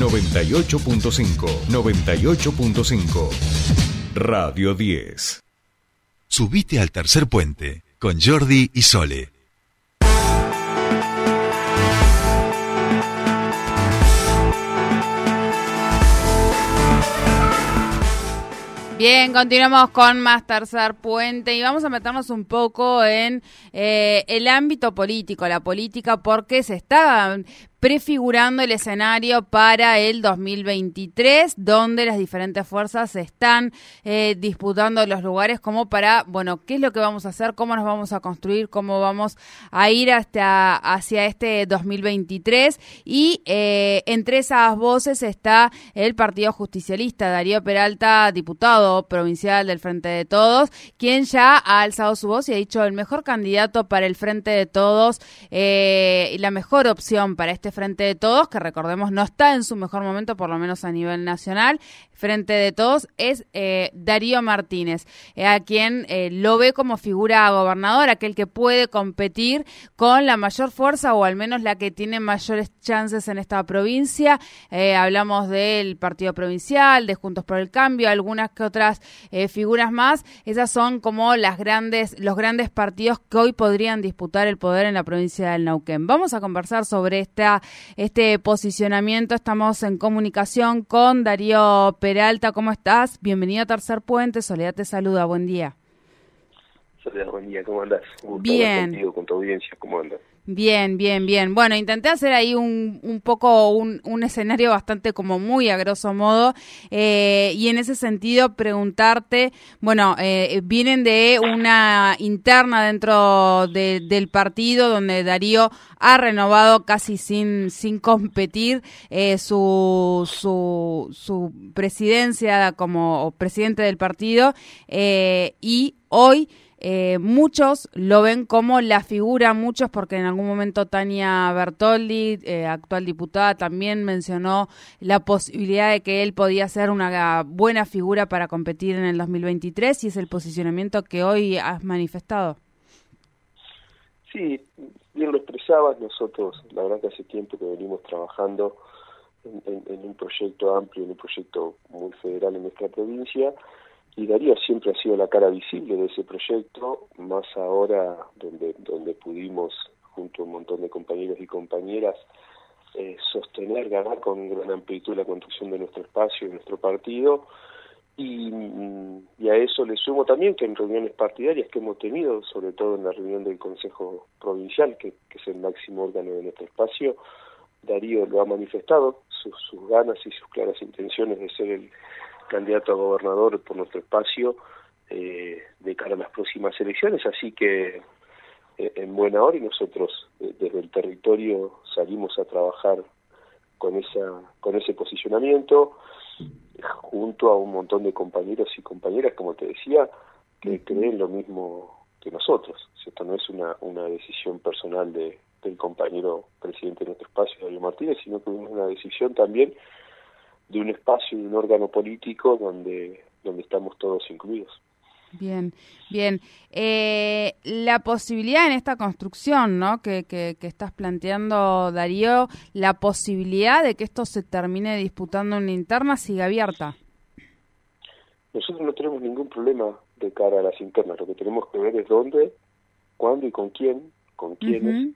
98.5, 98.5. Radio 10. Subite al tercer puente con Jordi y Sole. Bien, continuamos con más Tercer Puente y vamos a meternos un poco en eh, el ámbito político, la política, porque se está prefigurando el escenario para el 2023, donde las diferentes fuerzas están eh, disputando los lugares como para, bueno, qué es lo que vamos a hacer, cómo nos vamos a construir, cómo vamos a ir hasta hacia este 2023 y eh, entre esas voces está el Partido Justicialista, Darío Peralta, diputado provincial del Frente de Todos, quien ya ha alzado su voz y ha dicho el mejor candidato para el Frente de Todos eh, y la mejor opción para este Frente de Todos, que recordemos no está en su mejor momento, por lo menos a nivel nacional, Frente de Todos, es eh, Darío Martínez, eh, a quien eh, lo ve como figura gobernador, aquel que puede competir con la mayor fuerza o al menos la que tiene mayores chances en esta provincia. hablamos del Partido Provincial, de Juntos por el Cambio, algunas que otras figuras más. Esas son como las grandes, los grandes partidos que hoy podrían disputar el poder en la provincia del Nauquén. Vamos a conversar sobre esta este posicionamiento. Estamos en comunicación con Darío Peralta. ¿Cómo estás? Bienvenido a Tercer Puente. Soledad te saluda. Buen día. Soledad, buen día. ¿Cómo andas? Bien. con tu audiencia. ¿Cómo andas? Bien, bien, bien. Bueno, intenté hacer ahí un, un poco un, escenario bastante como muy a grosso modo eh, y en ese sentido preguntarte, bueno, eh, vienen de una interna dentro del partido donde Darío ha renovado casi sin, sin competir eh, su, su, su presidencia como presidente del partido y hoy eh, muchos lo ven como la figura, muchos porque en algún momento Tania Bertoldi, eh, actual diputada, también mencionó la posibilidad de que él podía ser una buena figura para competir en el 2023 y es el posicionamiento que hoy has manifestado. Sí, bien lo expresabas, nosotros la verdad que hace tiempo que venimos trabajando en, en un proyecto amplio, en un proyecto muy federal en nuestra provincia y Darío siempre ha sido la cara visible de ese proyecto, más ahora donde, donde pudimos, junto a un montón de compañeros y compañeras, eh, sostener, ganar con gran amplitud la construcción de nuestro espacio y nuestro partido. Y, a eso le sumo también que en reuniones partidarias que hemos tenido, sobre todo en la reunión del Consejo Provincial, que, que es el máximo órgano de nuestro espacio, Darío lo ha manifestado, sus, sus ganas y sus claras intenciones de ser el candidato a gobernador por nuestro espacio eh, de cara a las próximas elecciones, así que eh, en buena hora y nosotros eh, desde el territorio salimos a trabajar con esa con ese posicionamiento junto a un montón de compañeros y compañeras, como te decía, que creen lo mismo que nosotros. Esto no es una, una decisión personal de, del compañero presidente de nuestro espacio, Darío Martínez, sino que es una decisión también de un espacio y un órgano político donde, donde estamos todos incluidos. Bien, bien. Eh, la posibilidad en esta construcción, ¿no? Que, que, estás planteando, Darío, la posibilidad de que esto se termine disputando en interna sigue abierta. Nosotros no tenemos ningún problema de cara a las internas. Lo que tenemos que ver es dónde, cuándo y con quién, con quiénes,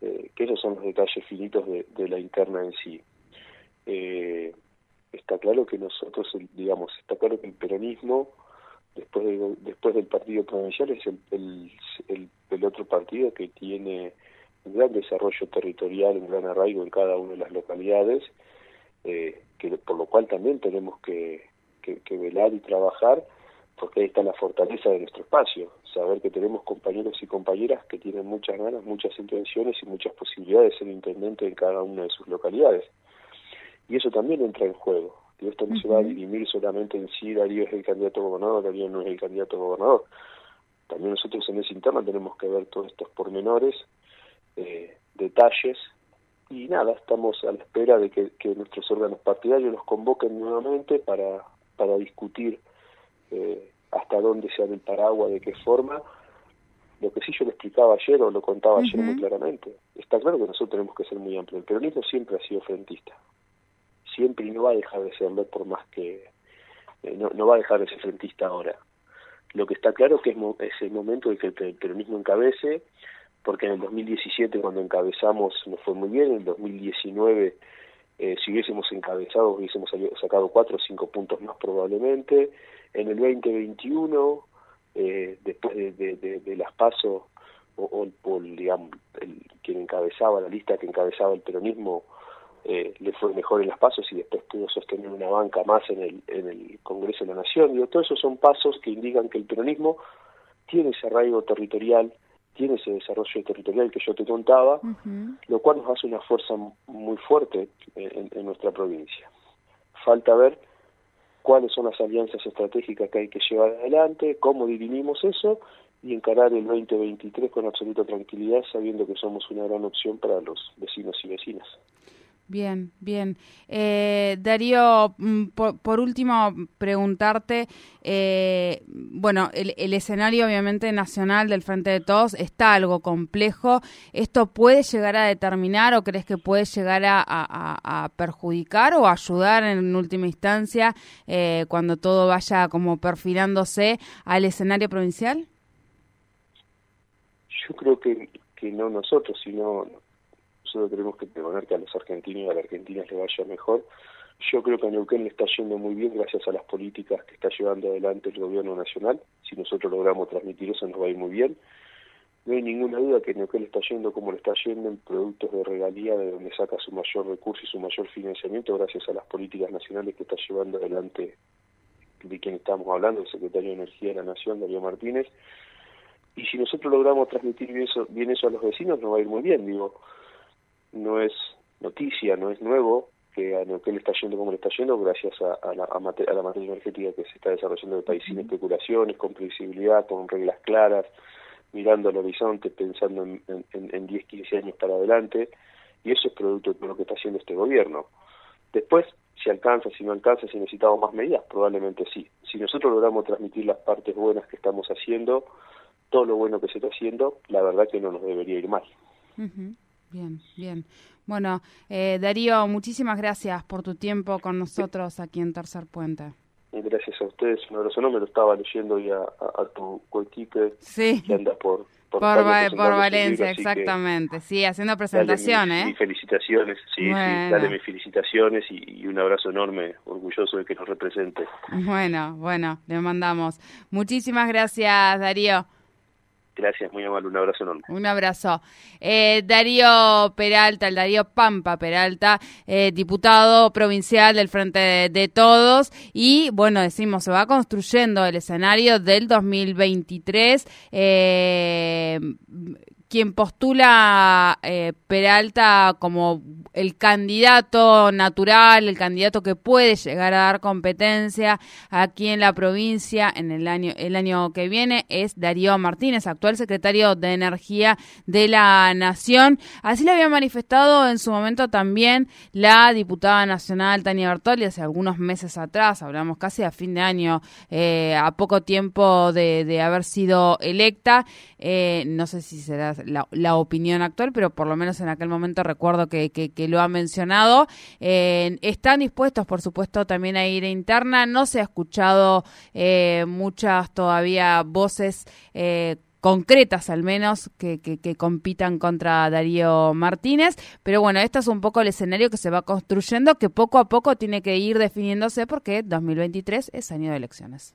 eh, que esos son los detalles finitos de, de la interna en sí. Eh, está claro que nosotros, digamos, está claro que el peronismo, después de, después del partido provincial, es el, el, el, otro partido que tiene un gran desarrollo territorial, un gran arraigo en cada una de las localidades, eh, que por lo cual también tenemos que, que, velar y trabajar, porque ahí está la fortaleza de nuestro espacio, saber que tenemos compañeros y compañeras que tienen muchas ganas, muchas intenciones y muchas posibilidades de ser intendente en cada una de sus localidades y eso también entra en juego. Y esto no se va a dirimir solamente en si Darío es el candidato a gobernador, Darío no es el candidato a gobernador. También nosotros en ese interno tenemos que ver todos estos pormenores, eh, detalles, y nada, estamos a la espera de que, nuestros órganos partidarios nos convoquen nuevamente para, para discutir eh, hasta dónde se abre el paraguas, de qué forma. Lo que sí yo lo explicaba ayer o lo contaba ayer muy claramente. Está claro que nosotros tenemos que ser muy amplios. El peronismo siempre ha sido frentista siempre y no va a dejar de serlo por más que eh, no, no va a dejar de ser frentista ahora. Lo que está claro que es, es el momento de que el peronismo encabece, porque en el 2017 cuando encabezamos nos fue muy bien, en el 2019 eh, si hubiésemos encabezado hubiésemos sacado cuatro o cinco puntos más probablemente, en el 2021 eh, después de, de, las pasos o, o, digamos el, quien encabezaba la lista que encabezaba el peronismo eh, le fue mejor en las pasos y después pudo sostener una banca más en el, en el Congreso de la Nación. Digo, todos esos son pasos que indican que el peronismo tiene ese arraigo territorial, tiene ese desarrollo territorial que yo te contaba, lo cual nos hace una fuerza muy fuerte en, en, nuestra provincia. Falta ver cuáles son las alianzas estratégicas que hay que llevar adelante, cómo dirimimos eso y encarar el 2023 con absoluta tranquilidad, sabiendo que somos una gran opción para los vecinos y vecinas. Bien, bien. Eh, Darío, mm, por, último, preguntarte, eh, bueno, el, escenario obviamente nacional del Frente de Todos está algo complejo. ¿Esto puede llegar a determinar o crees que puede llegar a, perjudicar o ayudar en última instancia eh, cuando todo vaya como perfilándose al escenario provincial? Yo creo que, que no nosotros, sino nosotros tenemos que proponer que a los argentinos y a las argentinas les vaya mejor. Yo creo que a Neuquén le está yendo muy bien gracias a las políticas que está llevando adelante el gobierno nacional. Si nosotros logramos transmitir eso nos va a ir muy bien. No hay ninguna duda que Neuquén le está yendo como le está yendo en productos de regalía de donde saca su mayor recurso y su mayor financiamiento gracias a las políticas nacionales que está llevando adelante de quien estamos hablando, el secretario de Energía de la Nación, Darío Martínez. Y si nosotros logramos transmitir bien eso, bien eso a los vecinos, nos va a ir muy bien. Digo, no es noticia, no es nuevo que a Neuquén le está yendo como le está yendo gracias a, la, a, la materia energética que se está desarrollando en el país sin especulaciones, con previsibilidad, con reglas claras, mirando al horizonte, pensando en, en, en 10, 15 años para adelante, y eso es producto de lo que está haciendo este gobierno. Después, si alcanza, si no alcanza, si necesitamos más medidas, probablemente sí. Si nosotros logramos transmitir las partes buenas que estamos haciendo, todo lo bueno que se está haciendo, la verdad que no nos debería ir mal. Bien, bien. Bueno, eh, Darío, muchísimas gracias por tu tiempo con nosotros aquí en Tercer Puente. Gracias a ustedes, un abrazo. No me lo estaba leyendo ya a, tu coequipe sí. que anda por, por, Valencia, exactamente. Sí, haciendo presentaciones. Mis, ¿eh? felicitaciones, sí, dale mis felicitaciones y, y, un abrazo enorme, orgulloso de que nos represente. Bueno, bueno, le mandamos. Muchísimas gracias, Darío. Gracias, muy amable, un abrazo enorme. Un abrazo. Eh, Darío Peralta, el Darío Pampa Peralta, eh, diputado provincial del Frente de, Todos. Y bueno, decimos, se va construyendo el escenario del 2023. Eh, quien postula eh, Peralta como el candidato natural, el candidato que puede llegar a dar competencia aquí en la provincia en el año el año que viene es Darío Martínez, actual secretario de Energía de la Nación. Así lo había manifestado en su momento también la diputada nacional Tania Bertoli hace algunos meses atrás, hablamos casi a fin de año, eh, a poco tiempo de, de haber sido electa. Eh, no sé si será la, opinión actual, pero por lo menos en aquel momento recuerdo que, que, lo ha mencionado. Eh, están dispuestos, por supuesto, también a ir interna. No se ha escuchado eh, muchas todavía voces eh, concretas al menos que, que, compitan contra Darío Martínez. Pero bueno, este es un poco el escenario que se va construyendo, que poco a poco tiene que ir definiéndose porque 2023 es año de elecciones.